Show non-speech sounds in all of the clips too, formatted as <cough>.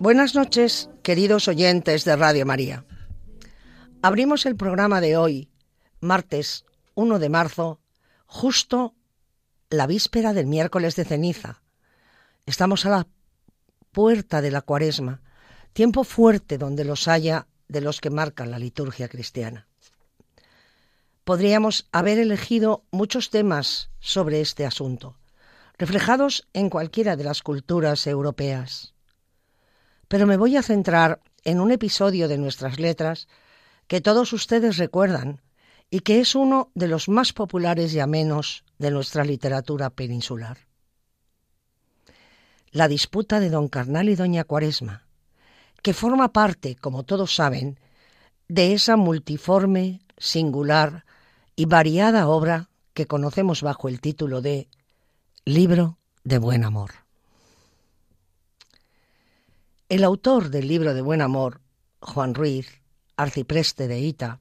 Buenas noches, queridos oyentes de Radio María. Abrimos el programa de hoy, martes 1 de marzo, justo la víspera del miércoles de ceniza. Estamos a la puerta de la cuaresma, tiempo fuerte donde los haya de los que marcan la liturgia cristiana. Podríamos haber elegido muchos temas sobre este asunto, reflejados en cualquiera de las culturas europeas pero me voy a centrar en un episodio de nuestras letras que todos ustedes recuerdan y que es uno de los más populares y amenos de nuestra literatura peninsular. La disputa de don Carnal y doña Cuaresma, que forma parte, como todos saben, de esa multiforme, singular y variada obra que conocemos bajo el título de Libro de Buen Amor. El autor del libro de Buen Amor, Juan Ruiz, arcipreste de Ita,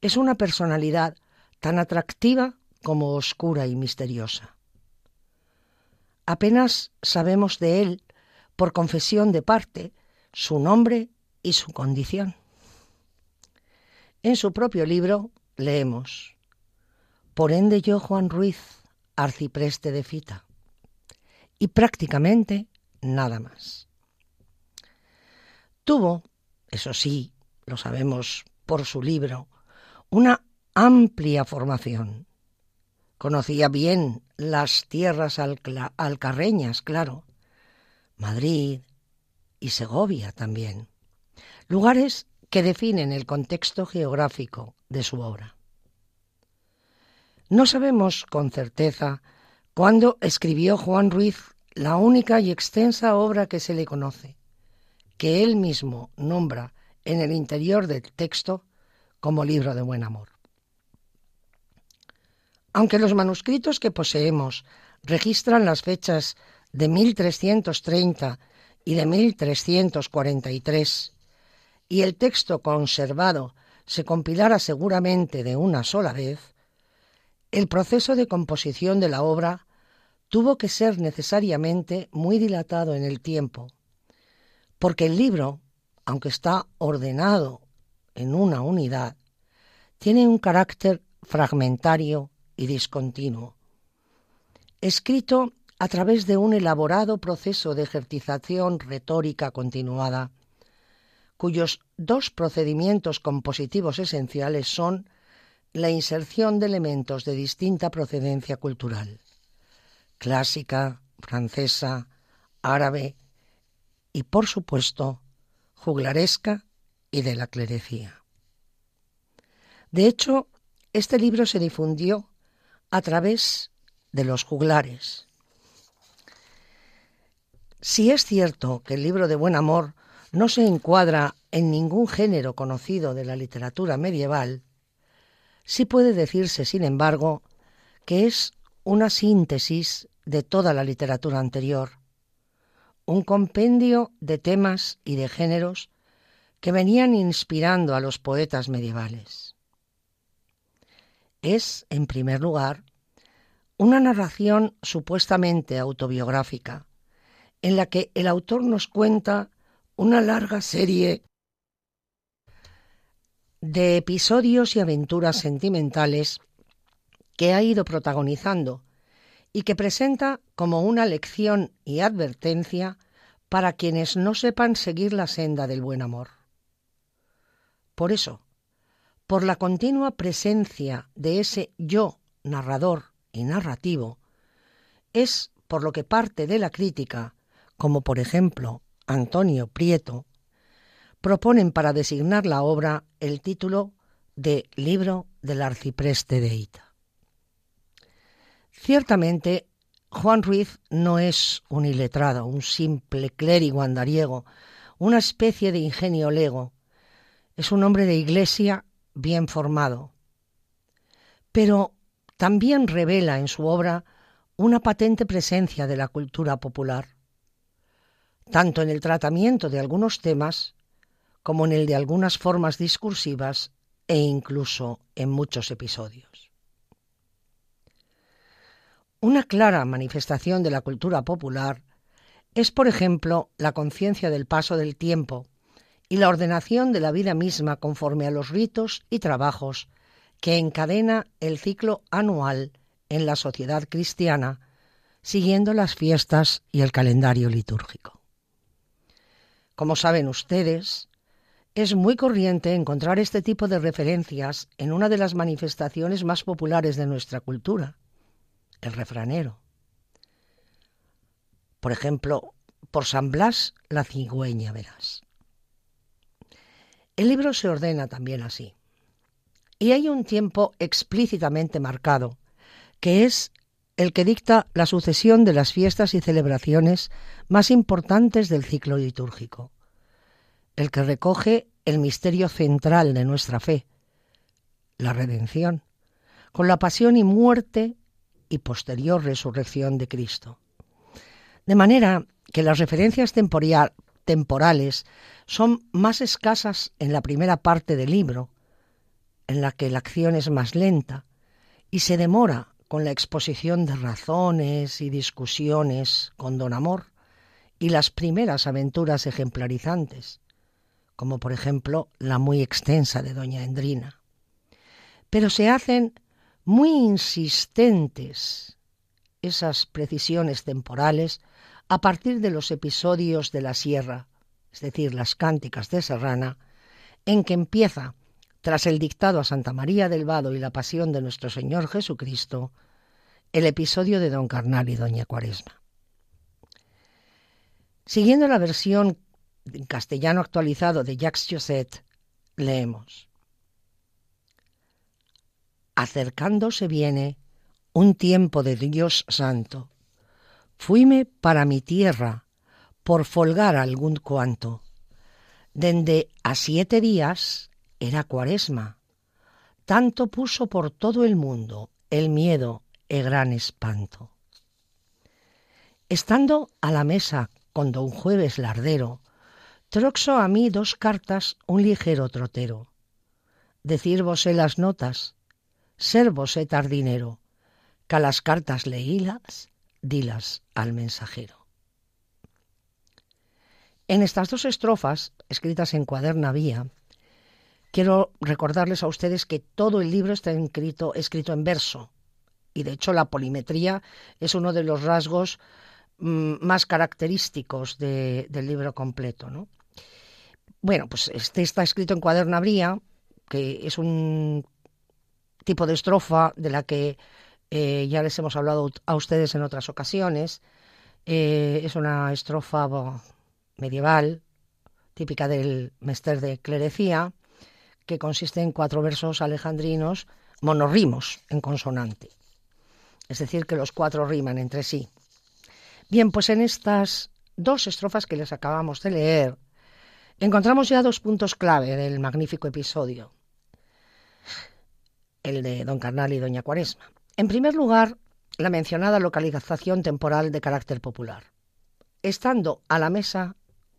es una personalidad tan atractiva como oscura y misteriosa. Apenas sabemos de él, por confesión de parte, su nombre y su condición. En su propio libro leemos, Por ende yo, Juan Ruiz, arcipreste de Fita, y prácticamente nada más. Tuvo, eso sí, lo sabemos por su libro, una amplia formación. Conocía bien las tierras alcarreñas, claro, Madrid y Segovia también, lugares que definen el contexto geográfico de su obra. No sabemos con certeza cuándo escribió Juan Ruiz la única y extensa obra que se le conoce, que él mismo nombra en el interior del texto como libro de buen amor. Aunque los manuscritos que poseemos registran las fechas de 1330 y de 1343, y el texto conservado se compilara seguramente de una sola vez, el proceso de composición de la obra tuvo que ser necesariamente muy dilatado en el tiempo, porque el libro, aunque está ordenado en una unidad, tiene un carácter fragmentario y discontinuo, escrito a través de un elaborado proceso de ejercitación retórica continuada, cuyos dos procedimientos compositivos esenciales son la inserción de elementos de distinta procedencia cultural, clásica, francesa, árabe y, por supuesto, juglaresca y de la clerecía. De hecho, este libro se difundió a través de los juglares. Si es cierto que el libro de Buen Amor no se encuadra en ningún género conocido de la literatura medieval, sí puede decirse, sin embargo, que es una síntesis de toda la literatura anterior, un compendio de temas y de géneros que venían inspirando a los poetas medievales. Es, en primer lugar, una narración supuestamente autobiográfica, en la que el autor nos cuenta una larga serie de episodios y aventuras sentimentales que ha ido protagonizando y que presenta como una lección y advertencia para quienes no sepan seguir la senda del buen amor. Por eso, por la continua presencia de ese yo narrador y narrativo, es por lo que parte de la crítica, como por ejemplo Antonio Prieto, proponen para designar la obra el título de Libro del Arcipreste de Ita. Ciertamente, Juan Ruiz no es un iletrado, un simple clérigo andariego, una especie de ingenio lego. Es un hombre de iglesia bien formado. Pero también revela en su obra una patente presencia de la cultura popular, tanto en el tratamiento de algunos temas como en el de algunas formas discursivas e incluso en muchos episodios. Una clara manifestación de la cultura popular es, por ejemplo, la conciencia del paso del tiempo y la ordenación de la vida misma conforme a los ritos y trabajos que encadena el ciclo anual en la sociedad cristiana, siguiendo las fiestas y el calendario litúrgico. Como saben ustedes, es muy corriente encontrar este tipo de referencias en una de las manifestaciones más populares de nuestra cultura, el refranero. Por ejemplo, por San Blas la cigüeña verás. El libro se ordena también así. Y hay un tiempo explícitamente marcado, que es el que dicta la sucesión de las fiestas y celebraciones más importantes del ciclo litúrgico, el que recoge el misterio central de nuestra fe, la redención, con la pasión y muerte y posterior resurrección de Cristo. De manera que las referencias temporales son más escasas en la primera parte del libro, en la que la acción es más lenta, y se demora con la exposición de razones y discusiones con don Amor y las primeras aventuras ejemplarizantes, como por ejemplo la muy extensa de doña Endrina. Pero se hacen muy insistentes esas precisiones temporales a partir de los episodios de la sierra, es decir, las cánticas de Serrana, en que empieza, tras el dictado a Santa María del Vado y la pasión de nuestro Señor Jesucristo, el episodio de Don Carnal y Doña Cuaresma. Siguiendo la versión en castellano actualizado de Jacques Josset, leemos. Acercándose viene un tiempo de Dios santo. Fuime para mi tierra, por folgar algún cuanto. Dende a siete días era cuaresma. Tanto puso por todo el mundo el miedo e gran espanto. Estando a la mesa con don Jueves Lardero, Troxo a mí dos cartas un ligero trotero. Decir vosé las notas, ser vosé tardinero, que las cartas leílas, dilas al mensajero. En estas dos estrofas, escritas en cuaderna vía, quiero recordarles a ustedes que todo el libro está escrito, en verso, y de hecho la polimetría es uno de los rasgos mm, más característicos del libro completo. ¿no? Bueno, pues este está escrito en cuadernabría, que es un tipo de estrofa de la que eh, ya les hemos hablado a ustedes en otras ocasiones. Eh, es una estrofa medieval, típica del mester de clerecía, que consiste en cuatro versos alejandrinos monorrimos en consonante. Es decir, que los cuatro riman entre sí. Bien, pues en estas dos estrofas que les acabamos de leer, encontramos ya dos puntos clave del magnífico episodio, el de Don Carnal y Doña Cuaresma. En primer lugar, la mencionada localización temporal de carácter popular, estando a la mesa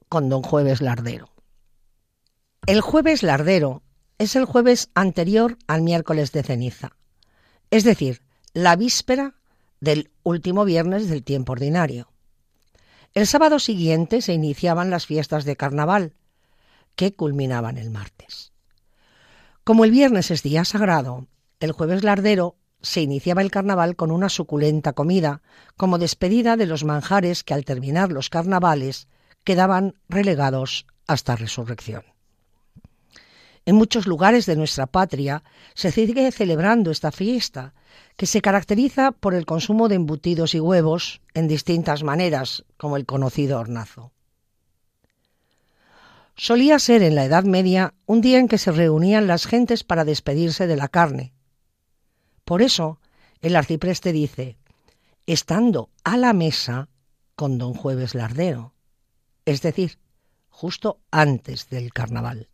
con Don Jueves Lardero. El jueves Lardero es el jueves anterior al miércoles de ceniza, es decir, la víspera del último viernes del tiempo ordinario. El sábado siguiente se iniciaban las fiestas de carnaval, que culminaban el martes. Como el viernes es día sagrado, el jueves lardero se iniciaba el carnaval con una suculenta comida, como despedida de los manjares que al terminar los carnavales quedaban relegados hasta resurrección. En muchos lugares de nuestra patria se sigue celebrando esta fiesta, que se caracteriza por el consumo de embutidos y huevos en distintas maneras, como el conocido hornazo. solía ser en la Edad Media un día en que se reunían las gentes para despedirse de la carne. Por eso, el arcipreste dice, estando a la mesa con don Jueves Lardero, es decir, justo antes del carnaval.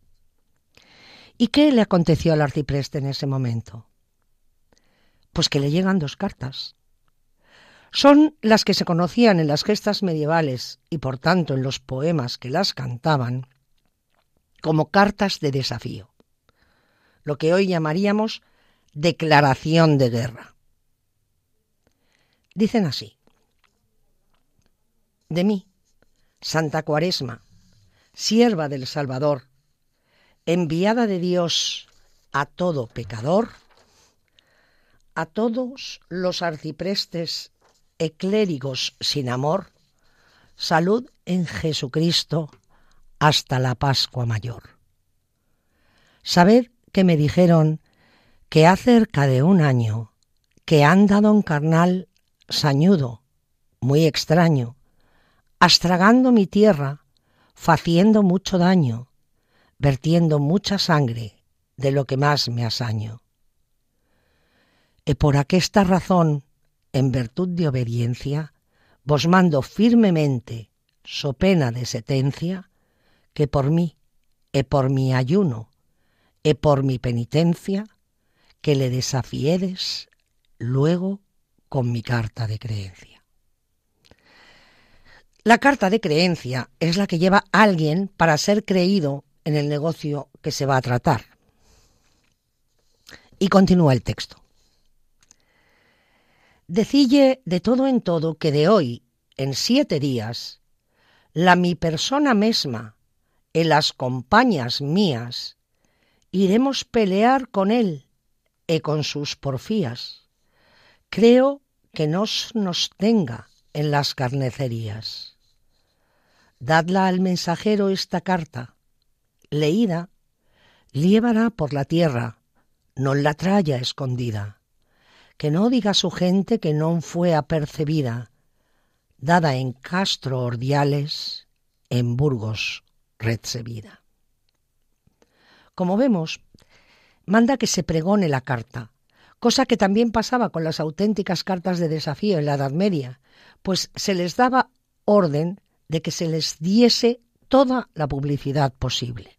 ¿Y qué le aconteció al arcipreste en ese momento? Pues que le llegan dos cartas. Son las que se conocían en las gestas medievales y por tanto en los poemas que las cantaban como cartas de desafío, lo que hoy llamaríamos declaración de guerra. Dicen así, de mí, Santa Cuaresma, sierva del Salvador, enviada de Dios a todo pecador, a todos los arciprestes eclérigos sin amor, salud en Jesucristo hasta la Pascua Mayor. Sabed que me dijeron que ha cerca de un año que anda don carnal sañudo, muy extraño, astragando mi tierra, faciendo mucho daño, vertiendo mucha sangre de lo que más me asaño. E por aquesta razón, en virtud de obediencia, vos mando firmemente, so pena de sentencia, que por mí, e por mi ayuno, e por mi penitencia, que le desafiedes luego con mi carta de creencia. La carta de creencia es la que lleva a alguien para ser creído en el negocio que se va a tratar. Y continúa el texto. Decille de todo en todo que de hoy, en siete días, la mi persona misma en las compañías mías, iremos pelear con él e con sus porfías. Creo que nos nos tenga en las carnecerías. Dadla al mensajero esta carta, leída, llevará por la tierra, no la traya escondida, que no diga su gente que no fue apercebida, dada en Castro Ordiales, en Burgos recibida. Como vemos, manda que se pregone la carta, cosa que también pasaba con las auténticas cartas de desafío en la Edad Media, pues se les daba orden de que se les diese toda la publicidad posible.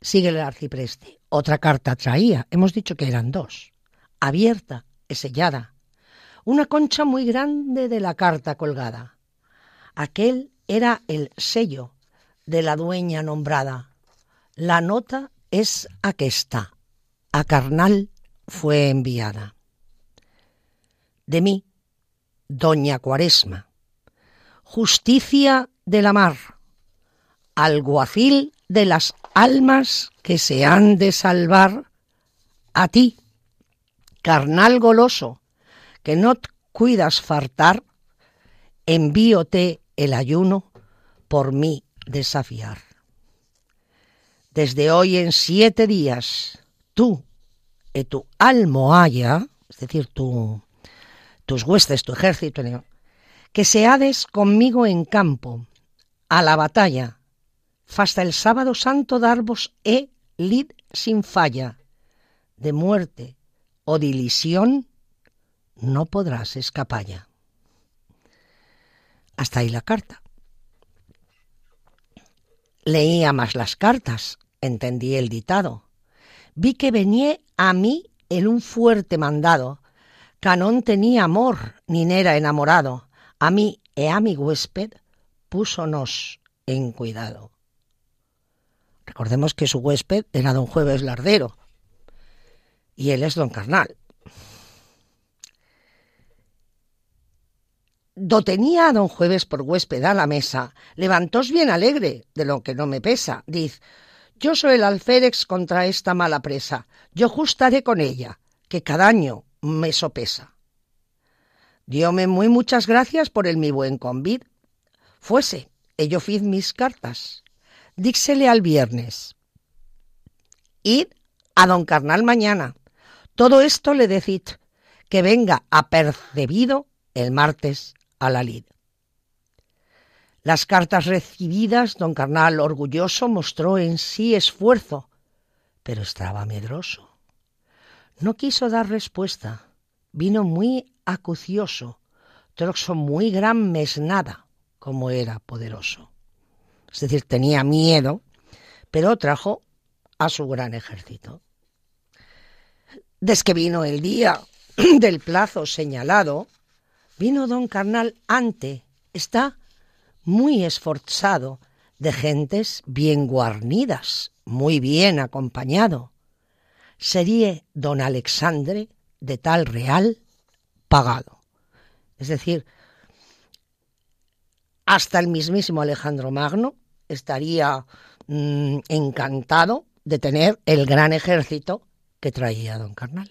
Sigue el arcipreste. Otra carta traía, hemos dicho que eran dos, abierta y sellada, una concha muy grande de la carta colgada. Aquel era el sello de la dueña nombrada. La nota es aquesta. A carnal fue enviada. De mí, doña Cuaresma, justicia de la mar, alguacil de las almas que se han de salvar, a ti, carnal goloso, que no cuidas fartar, envíote el ayuno por mí desafiar. Desde hoy en siete días, tú y tu almohaya, es decir, tu, tus huestes, tu ejército, que se hades conmigo en campo, a la batalla, hasta el sábado santo darbos e lid sin falla, de muerte o dilisión no podrás escapalla. Hasta ahí la carta. Leía más las cartas, entendí el ditado. Vi que venía a mí en un fuerte mandado, Canón tenía amor, ni era enamorado. A mí e a mi huésped púsonos en cuidado. Recordemos que su huésped era don Jueves Lardero y él es don Carnal. Do tenía a don Jueves por huésped a la mesa, levantóse bien alegre, de lo que no me pesa. Diz, yo soy el alférez contra esta mala presa, yo justaré con ella, que cada año me sopesa. Diome muy muchas gracias por el mi buen convid. Fuese, ello fiz mis cartas. Díxele al viernes. Id a don Carnal mañana. Todo esto le decid, que venga apercebido el martes a la lid. Las cartas recibidas, don Carnal, orgulloso, mostró en sí esfuerzo, pero estaba medroso. No quiso dar respuesta. Vino muy acucioso, troxo muy gran mesnada, como era poderoso. Es decir, tenía miedo, pero trajo a su gran ejército. Desde vino el día <clears throat> del plazo señalado, vino don Carnal ante, está muy esforzado, de gentes bien guarnidas, muy bien acompañado. Sería don Alexandre de tal real pagado. Es decir, hasta el mismísimo Alejandro Magno estaría mm, encantado de tener el gran ejército que traía don Carnal.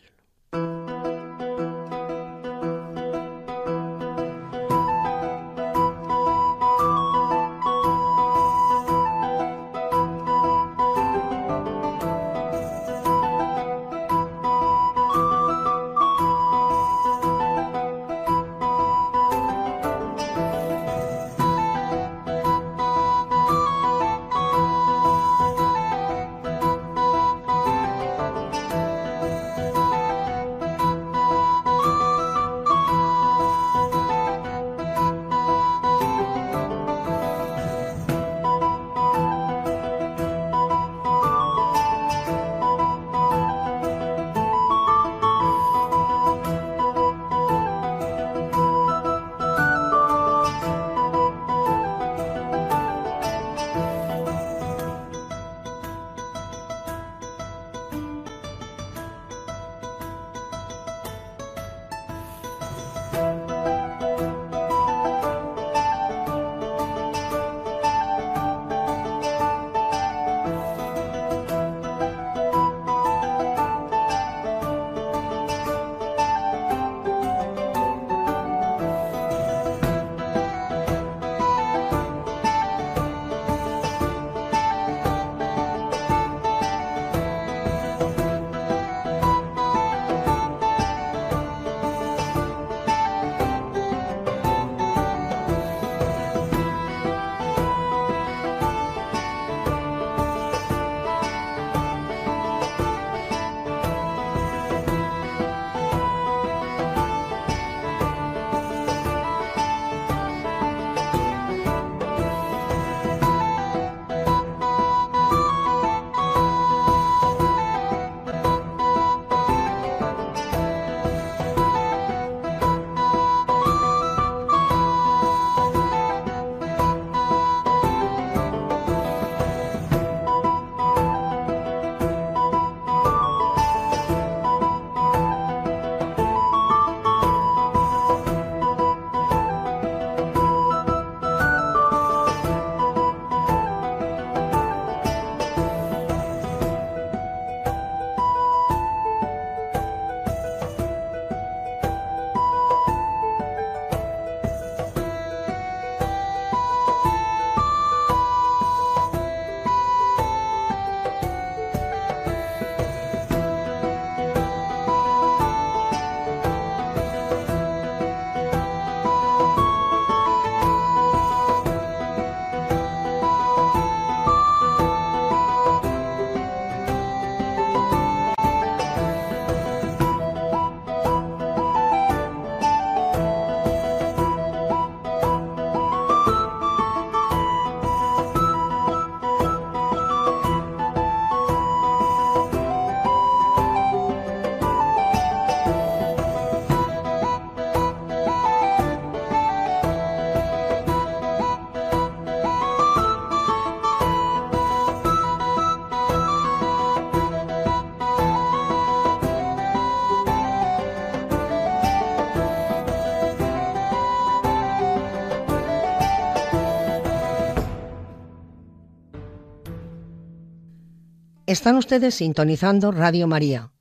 Están ustedes sintonizando Radio María,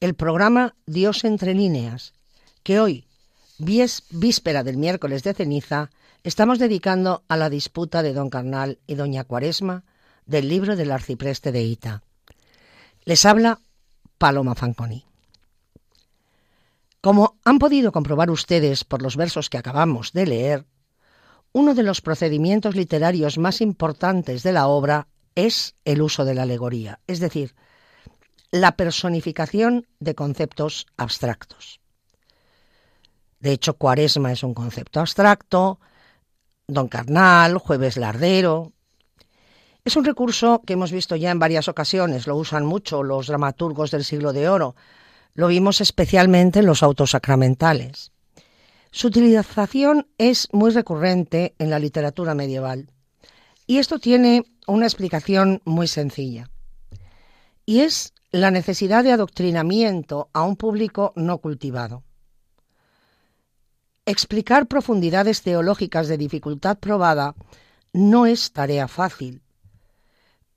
el programa Dios entre líneas, que hoy, víspera del miércoles de ceniza, estamos dedicando a la disputa de don Carnal y doña Cuaresma del libro del arcipreste de Ita. Les habla Paloma Fanconi. Como han podido comprobar ustedes por los versos que acabamos de leer, uno de los procedimientos literarios más importantes de la obra es el uso de la alegoría, es decir, la personificación de conceptos abstractos. De hecho, cuaresma es un concepto abstracto, don carnal, jueves lardero. Es un recurso que hemos visto ya en varias ocasiones, lo usan mucho los dramaturgos del siglo de oro, lo vimos especialmente en los autos sacramentales. Su utilización es muy recurrente en la literatura medieval y esto tiene una explicación muy sencilla y es la necesidad de adoctrinamiento a un público no cultivado. Explicar profundidades teológicas de dificultad probada no es tarea fácil,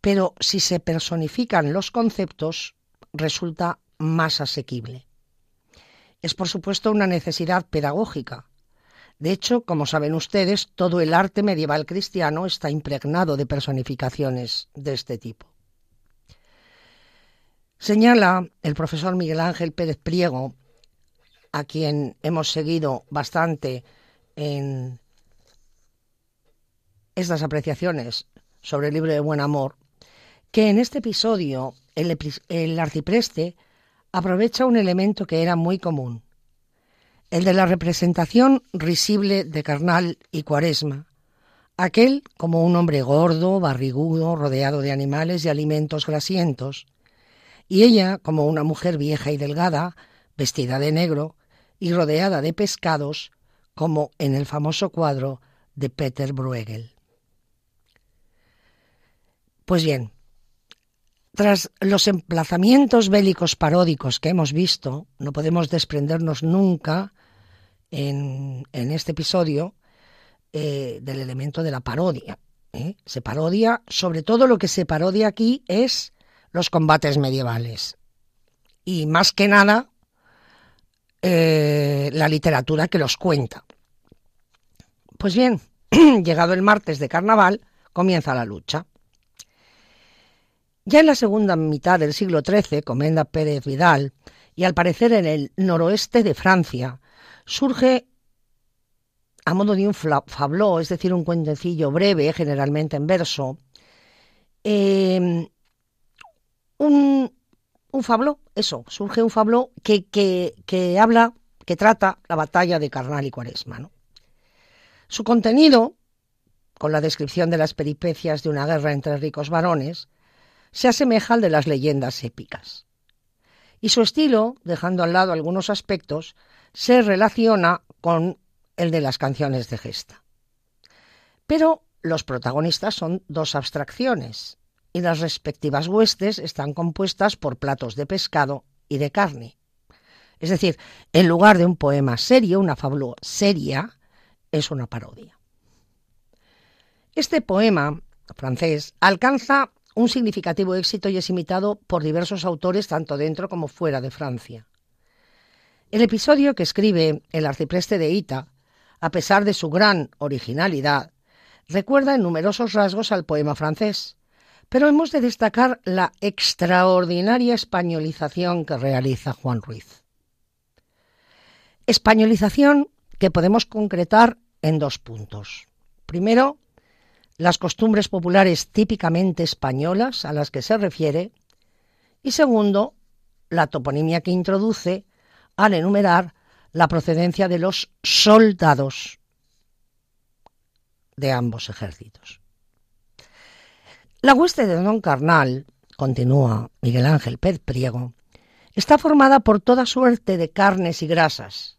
pero si se personifican los conceptos resulta más asequible. Es por supuesto una necesidad pedagógica. De hecho, como saben ustedes, todo el arte medieval cristiano está impregnado de personificaciones de este tipo. Señala el profesor Miguel Ángel Pérez Priego, a quien hemos seguido bastante en estas apreciaciones sobre el libro de Buen Amor, que en este episodio el, el arcipreste aprovecha un elemento que era muy común, el de la representación risible de carnal y cuaresma, aquel como un hombre gordo, barrigudo, rodeado de animales y alimentos grasientos, y ella como una mujer vieja y delgada, vestida de negro y rodeada de pescados, como en el famoso cuadro de Peter Bruegel. Pues bien, tras los emplazamientos bélicos paródicos que hemos visto, no podemos desprendernos nunca en, este episodio eh, del elemento de la parodia. ¿eh? Se parodia, sobre todo lo que se parodia aquí es los combates medievales. Y más que nada, eh, la literatura que los cuenta. Pues bien, <clears throat> llegado el martes de carnaval, comienza la lucha. Ya en la segunda mitad del siglo XIII, comenda Pérez Vidal, y al parecer en el noroeste de Francia, surge a modo de un fabló, es decir, un cuentecillo breve, generalmente en verso, eh, un, un fabló, eso, surge un fabló que, que, que, habla, que trata la batalla de Carnal y Cuaresma. ¿no? Su contenido, con la descripción de las peripecias de una guerra entre ricos varones, se asemeja al de las leyendas épicas. Y su estilo, dejando al lado algunos aspectos, se relaciona con el de las canciones de gesta. Pero los protagonistas son dos abstracciones, y las respectivas huestes están compuestas por platos de pescado y de carne. Es decir, en lugar de un poema serio, una fábula seria, es una parodia. Este poema francés alcanza un significativo éxito y es imitado por diversos autores tanto dentro como fuera de Francia. El episodio que escribe el arcipreste de Ita, a pesar de su gran originalidad, recuerda en numerosos rasgos al poema francés, pero hemos de destacar la extraordinaria españolización que realiza Juan Ruiz. Españolización que podemos concretar en dos puntos. Primero, las costumbres populares típicamente españolas a las que se refiere. Y segundo, la toponimia que introduce al enumerar la procedencia de los soldados de ambos ejércitos. La hueste de Don Carnal, continúa Miguel Ángel Pez Priego, está formada por toda suerte de carnes y grasas,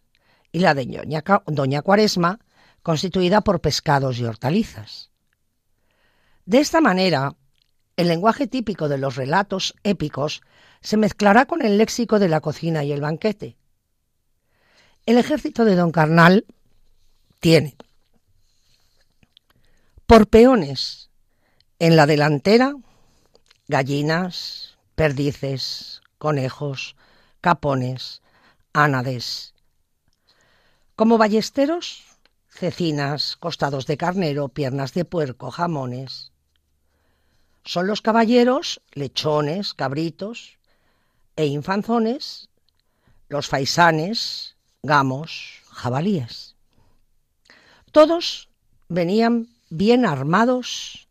y la de Doña Cuaresma, constituida por pescados y hortalizas. De esta manera, el lenguaje típico de los relatos épicos se mezclará con el léxico de la cocina y el banquete. El ejército de Don Carnal tiene por peones en la delantera, gallinas, perdices, conejos, capones, ánades. Como ballesteros, cecinas, costados de carnero, piernas de puerco, jamones. Son los caballeros, lechones, cabritos e infanzones, los faisanes, gamos, jabalíes. Todos venían bien armados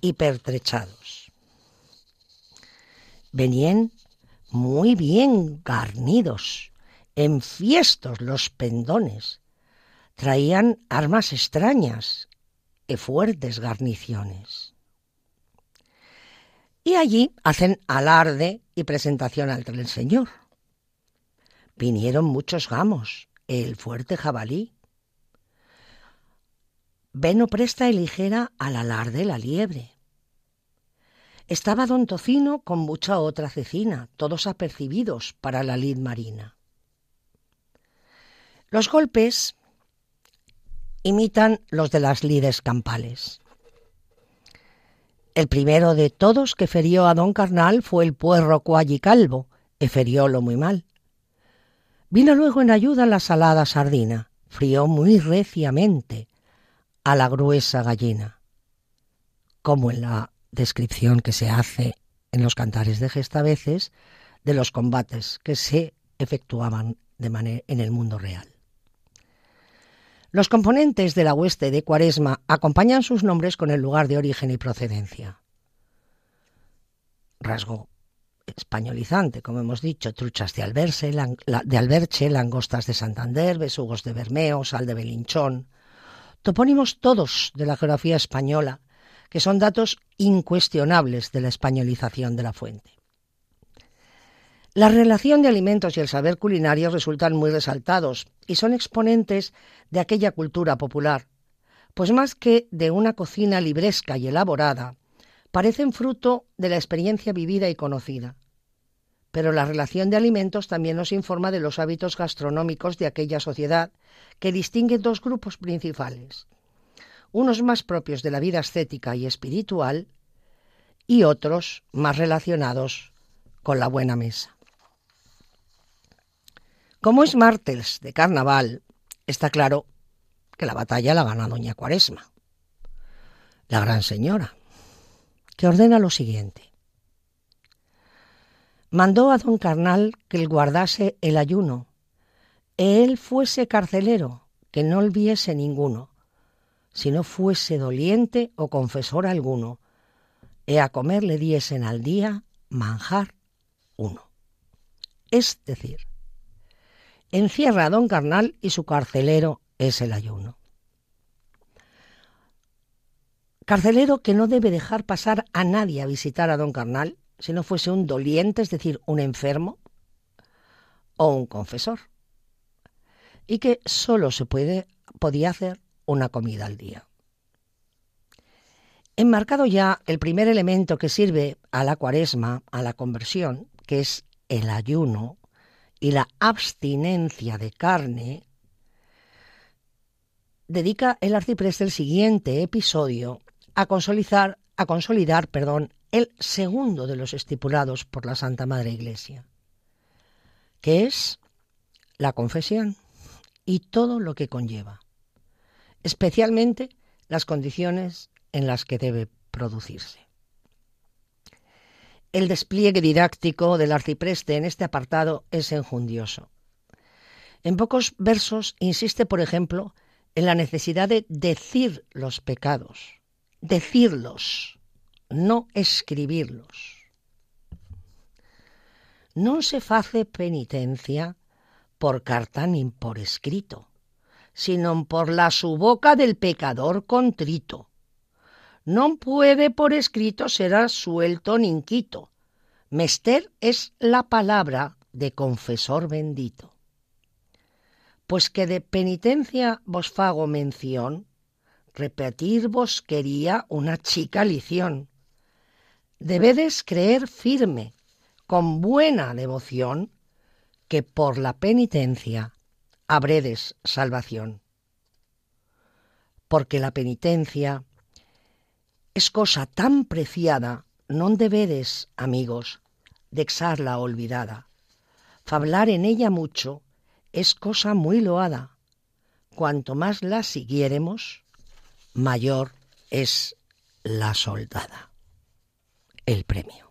y pertrechados. Venían muy bien garnidos, enfiestos los pendones. Traían armas extrañas y fuertes garniciones. Y allí hacen alarde y presentación el Señor. Vinieron muchos gamos, el fuerte jabalí. Veno presta y ligera al alarde la liebre. Estaba don Tocino con mucha otra cecina, todos apercibidos para la lid marina. Los golpes imitan los de las lides campales. El primero de todos que ferió a don Carnal fue el puerro Calvo, e feriólo muy mal. Vino luego en ayuda la salada sardina, frió muy reciamente a la gruesa gallina, como en la descripción que se hace en los cantares de gesta veces de los combates que se efectuaban de manera en el mundo real. Los componentes de la hueste de Cuaresma acompañan sus nombres con el lugar de origen y procedencia. Rasgo españolizante, como hemos dicho, truchas de, Alberche, de Alberche, langostas de Santander, besugos de Bermeo, sal de Belinchón, topónimos todos de la geografía española, que son datos incuestionables de la españolización de la fuente. La relación de alimentos y el saber culinario resultan muy resaltados y son exponentes de aquella cultura popular, pues más que de una cocina libresca y elaborada, parecen fruto de la experiencia vivida y conocida. Pero la relación de alimentos también nos informa de los hábitos gastronómicos de aquella sociedad, que distingue dos grupos principales, unos más propios de la vida ascética y espiritual y otros más relacionados con la buena mesa. Como es martes de carnaval, está claro que la batalla la gana doña Cuaresma, la gran señora, que ordena lo siguiente. Mandó a don Carnal que él guardase el ayuno, e él fuese carcelero, que no olviese ninguno, si no fuese doliente o confesor alguno, e a comer le diesen al día manjar uno. Es decir, encierra a don Carnal y su carcelero es el ayuno. Carcelero que no debe dejar pasar a nadie a visitar a don Carnal si no fuese un doliente, es decir, un enfermo o un confesor. Y que solo se puede, podía hacer una comida al día. Enmarcado ya el primer elemento que sirve a la cuaresma, a la conversión, que es el ayuno, y la abstinencia de carne, dedica el arcipreste el siguiente episodio a a consolidar perdón, el segundo de los estipulados por la Santa Madre Iglesia, que es la confesión y todo lo que conlleva, especialmente las condiciones en las que debe producirse. El despliegue didáctico del arcipreste en este apartado es enjundioso. En pocos versos insiste, por ejemplo, en la necesidad de decir los pecados, decirlos, no escribirlos. No se hace penitencia por carta ni por escrito, sino por la su boca del pecador contrito no puede por escrito ser suelto ninquito. Mester es la palabra de confesor bendito. Pues que de penitencia vos fago mención, repetir vos quería una chica lición. Debedes creer firme, con buena devoción, que por la penitencia habredes salvación. Porque la penitencia es cosa tan preciada, non debedes, amigos, dexarla olvidada. Fablar en ella mucho es cosa muy loada. Cuanto más la siguiéremos, mayor es la soldada. El premio.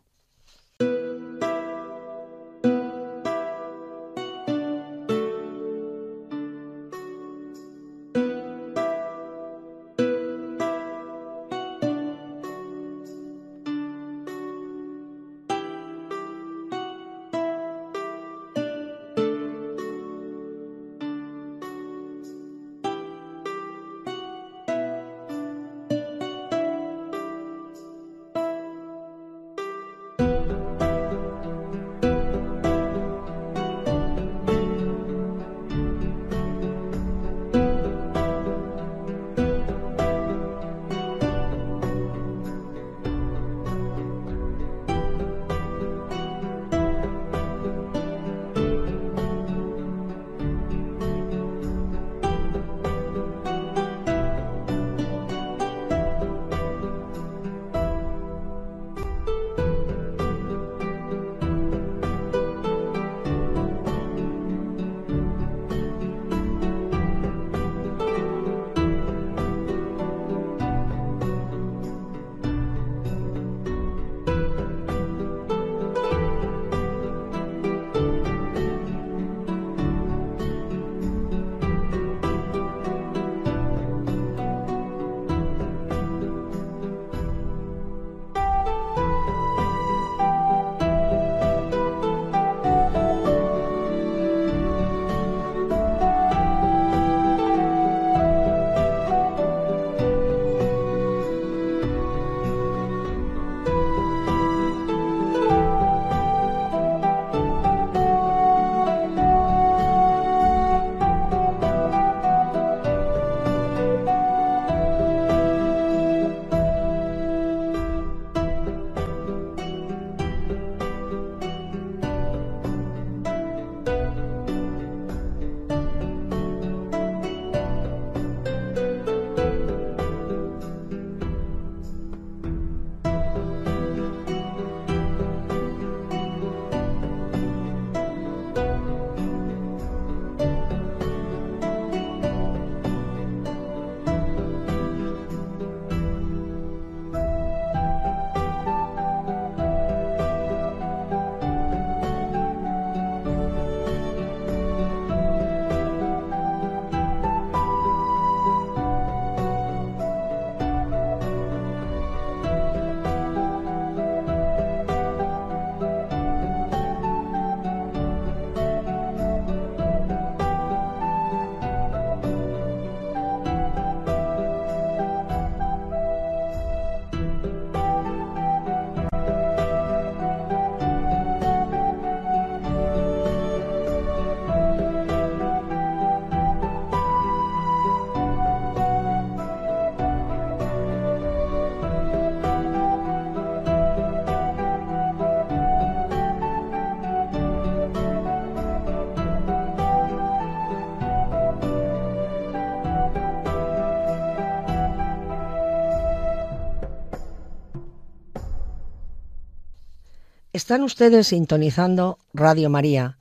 Están ustedes sintonizando Radio María,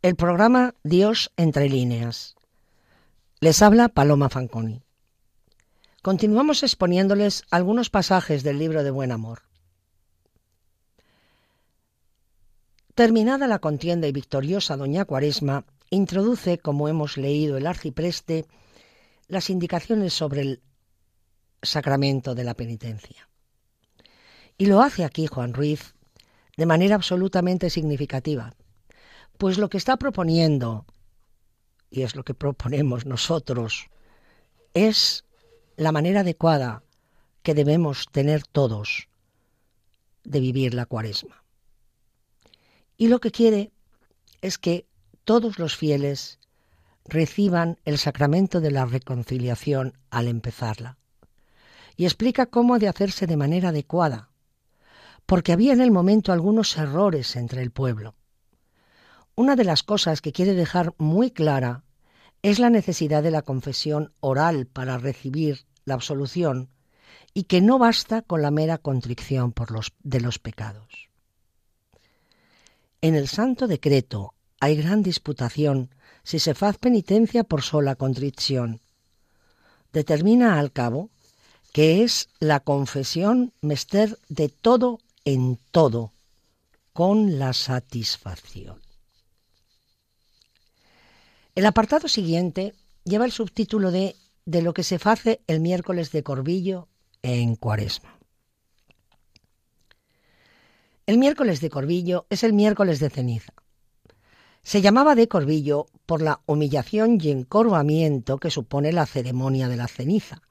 el programa Dios entre líneas. Les habla Paloma Fanconi. Continuamos exponiéndoles algunos pasajes del libro de Buen Amor. Terminada la contienda y victoriosa doña Cuaresma, introduce, como hemos leído el arcipreste, las indicaciones sobre el sacramento de la penitencia. Y lo hace aquí Juan Ruiz de manera absolutamente significativa. Pues lo que está proponiendo, y es lo que proponemos nosotros, es la manera adecuada que debemos tener todos de vivir la cuaresma. Y lo que quiere es que todos los fieles reciban el sacramento de la reconciliación al empezarla. Y explica cómo ha de hacerse de manera adecuada, porque había en el momento algunos errores entre el pueblo. Una de las cosas que quiere dejar muy clara es la necesidad de la confesión oral para recibir la absolución y que no basta con la mera contrición de los pecados. En el santo decreto hay gran disputación si se faz penitencia por sola contrición. Determina al cabo que es la confesión mester de todo en todo con la satisfacción. El apartado siguiente lleva el subtítulo de De lo que se hace el miércoles de Corbillo en Cuaresma. El miércoles de Corbillo es el miércoles de ceniza. Se llamaba de Corbillo por la humillación y encorvamiento que supone la ceremonia de la ceniza,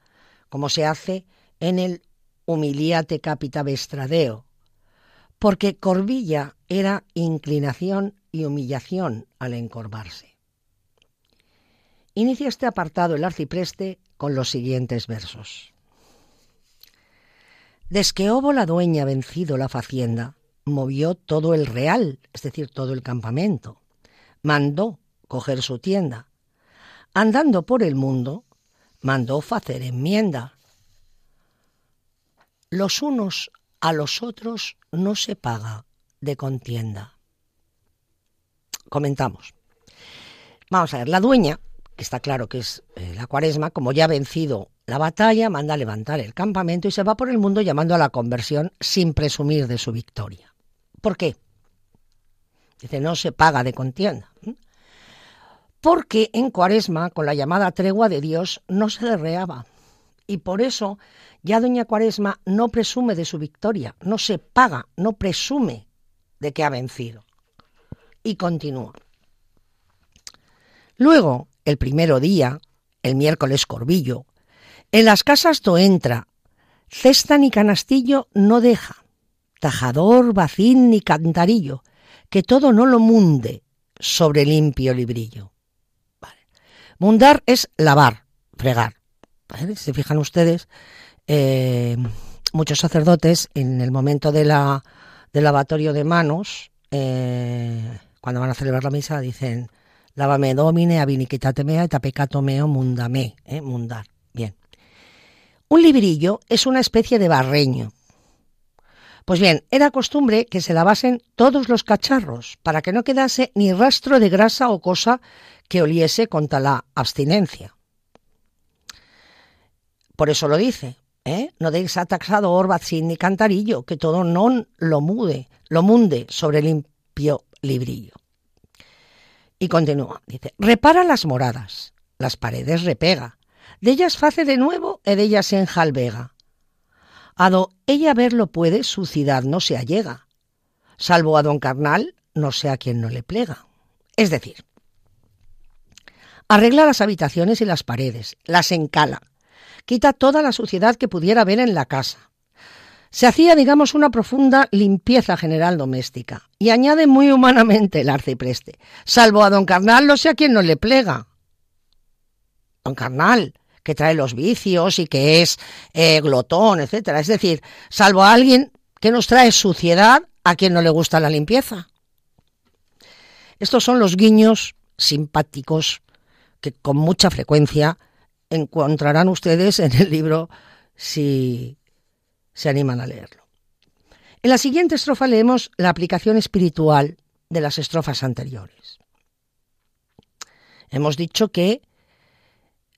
como se hace en el Humiliate Capita Vestradeo, porque corvilla era inclinación y humillación al encorvarse. Inicia este apartado el arcipreste con los siguientes versos. Des que hubo la dueña vencido la facienda, movió todo el real, es decir, todo el campamento, mandó coger su tienda. Andando por el mundo, mandó hacer enmienda. Los unos a los otros no se paga de contienda. Comentamos. Vamos a ver, la dueña, que está claro que es eh, la cuaresma, como ya ha vencido la batalla, manda a levantar el campamento y se va por el mundo llamando a la conversión sin presumir de su victoria. ¿Por qué? Dice, no se paga de contienda. Porque en cuaresma, con la llamada tregua de Dios, no se derreaba. Y por eso ya doña Cuaresma no presume de su victoria, no se paga, no presume de que ha vencido. Y continúa. Luego, el primero día, el miércoles corbillo, en las casas do entra, cesta ni canastillo no deja, tajador, bacín ni cantarillo, que todo no lo munde sobre limpio librillo. Mundar es lavar, fregar. Si se fijan ustedes, eh, muchos sacerdotes en el momento de la, del lavatorio de manos, eh, cuando van a celebrar la misa, dicen, lávame domine, aviniquitate mea, eta pecato meo mundame, eh, mundar. Bien. Un librillo es una especie de barreño. Pues bien, era costumbre que se lavasen todos los cacharros para que no quedase ni rastro de grasa o cosa que oliese contra la abstinencia. Por eso lo dice, ¿eh? no deis ataxado sin ni cantarillo, que todo non lo mude, lo munde sobre limpio librillo. Y continúa, dice, repara las moradas, las paredes repega, de ellas face de nuevo e de ellas enjalvega. Ado ella verlo puede, su ciudad no se allega, salvo a don carnal, no sé a quien no le plega. Es decir, arregla las habitaciones y las paredes, las encala, quita toda la suciedad que pudiera haber en la casa. Se hacía, digamos, una profunda limpieza general doméstica. Y añade muy humanamente el arcipreste, salvo a don Carnal, no sé a quién no le plega. Don Carnal, que trae los vicios y que es eh, glotón, etcétera. Es decir, salvo a alguien que nos trae suciedad a quien no le gusta la limpieza. Estos son los guiños simpáticos que con mucha frecuencia encontrarán ustedes en el libro si se animan a leerlo. En la siguiente estrofa leemos la aplicación espiritual de las estrofas anteriores. Hemos dicho que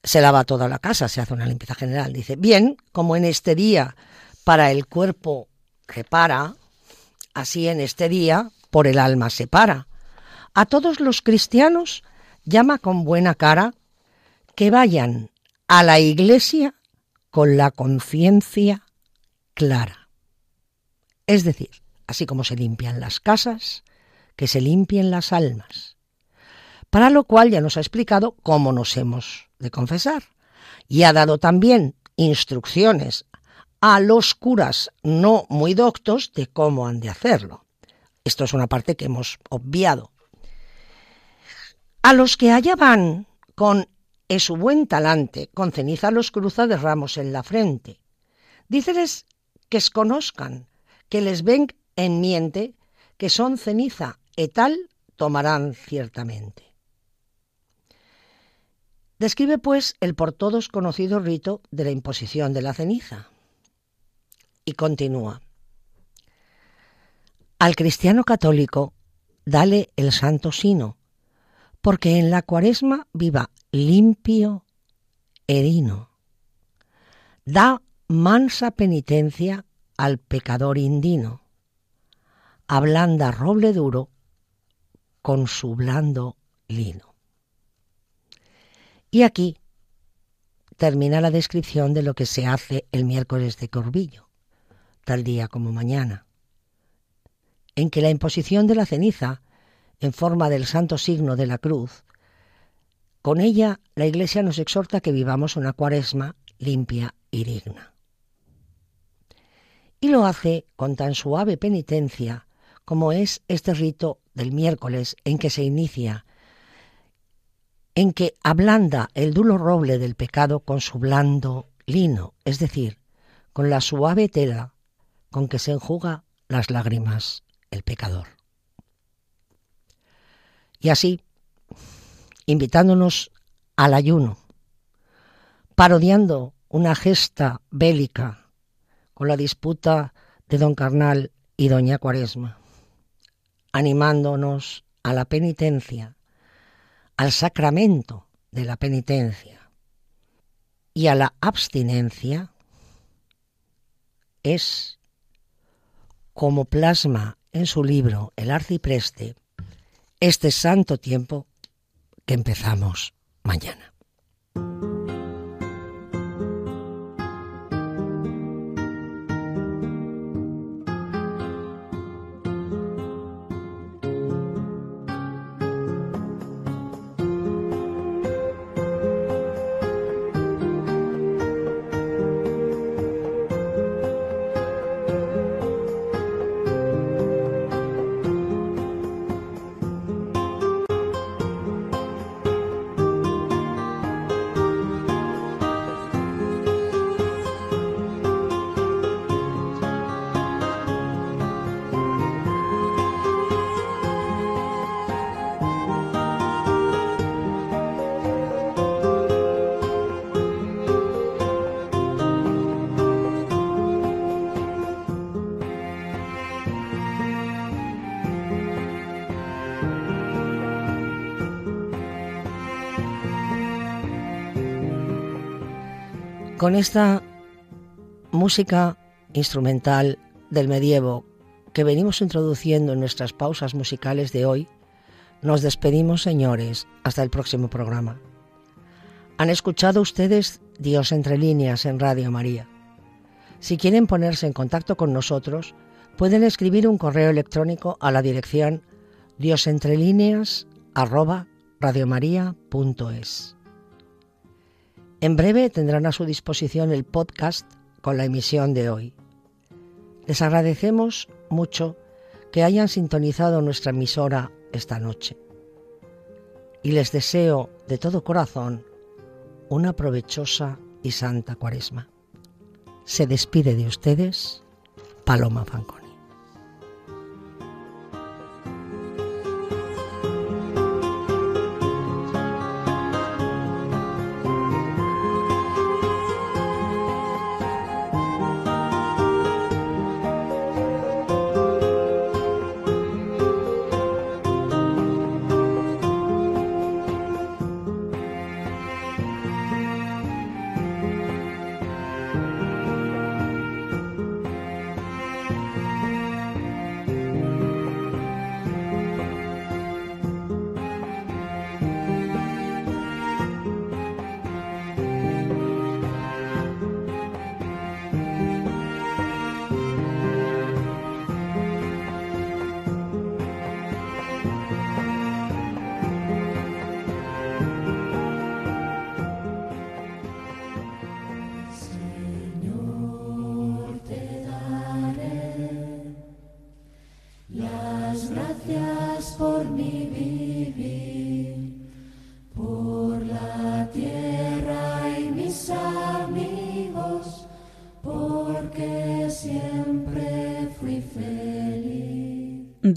se lava toda la casa, se hace una limpieza general. Dice, bien, como en este día para el cuerpo repara, así en este día por el alma se para. A todos los cristianos llama con buena cara que vayan a la iglesia con la conciencia clara. Es decir, así como se limpian las casas, que se limpien las almas. Para lo cual ya nos ha explicado cómo nos hemos de confesar y ha dado también instrucciones a los curas no muy doctos de cómo han de hacerlo. Esto es una parte que hemos obviado. A los que allá van con e su buen talante, con ceniza los cruza de ramos en la frente. Díceles que es conozcan, que les ven en miente, que son ceniza, e tal tomarán ciertamente. Describe, pues, el por todos conocido rito de la imposición de la ceniza. Y continúa. Al cristiano católico, dale el santo sino, porque en la cuaresma viva limpio, herino. Da mansa penitencia al pecador indino. Ablanda roble duro con su blando lino. Y aquí termina la descripción de lo que se hace el miércoles de Corbillo, tal día como mañana, en que la imposición de la ceniza, en forma del santo signo de la cruz, con ella la Iglesia nos exhorta que vivamos una cuaresma limpia y digna. Y lo hace con tan suave penitencia como es este rito del miércoles en que se inicia en que ablanda el duro roble del pecado con su blando lino, es decir, con la suave tela con que se enjuga las lágrimas el pecador. Y así, invitándonos al ayuno, parodiando una gesta bélica con la disputa de don Carnal y doña Cuaresma, animándonos a la penitencia al sacramento de la penitencia y a la abstinencia es, como plasma en su libro El arcipreste, este santo tiempo que empezamos mañana. Con esta música instrumental del medievo que venimos introduciendo en nuestras pausas musicales de hoy, nos despedimos, señores, hasta el próximo programa. Han escuchado ustedes Dios entre líneas en Radio María. Si quieren ponerse en contacto con nosotros, pueden escribir un correo electrónico a la dirección diosentrelíneas@radiomaria.es. En breve tendrán a su disposición el podcast con la emisión de hoy. Les agradecemos mucho que hayan sintonizado nuestra emisora esta noche y les deseo de todo corazón una provechosa y santa cuaresma. Se despide de ustedes Paloma Fanconi.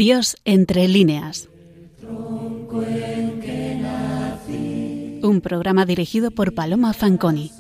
Dios entre líneas. Un programa dirigido por Paloma Fanconi.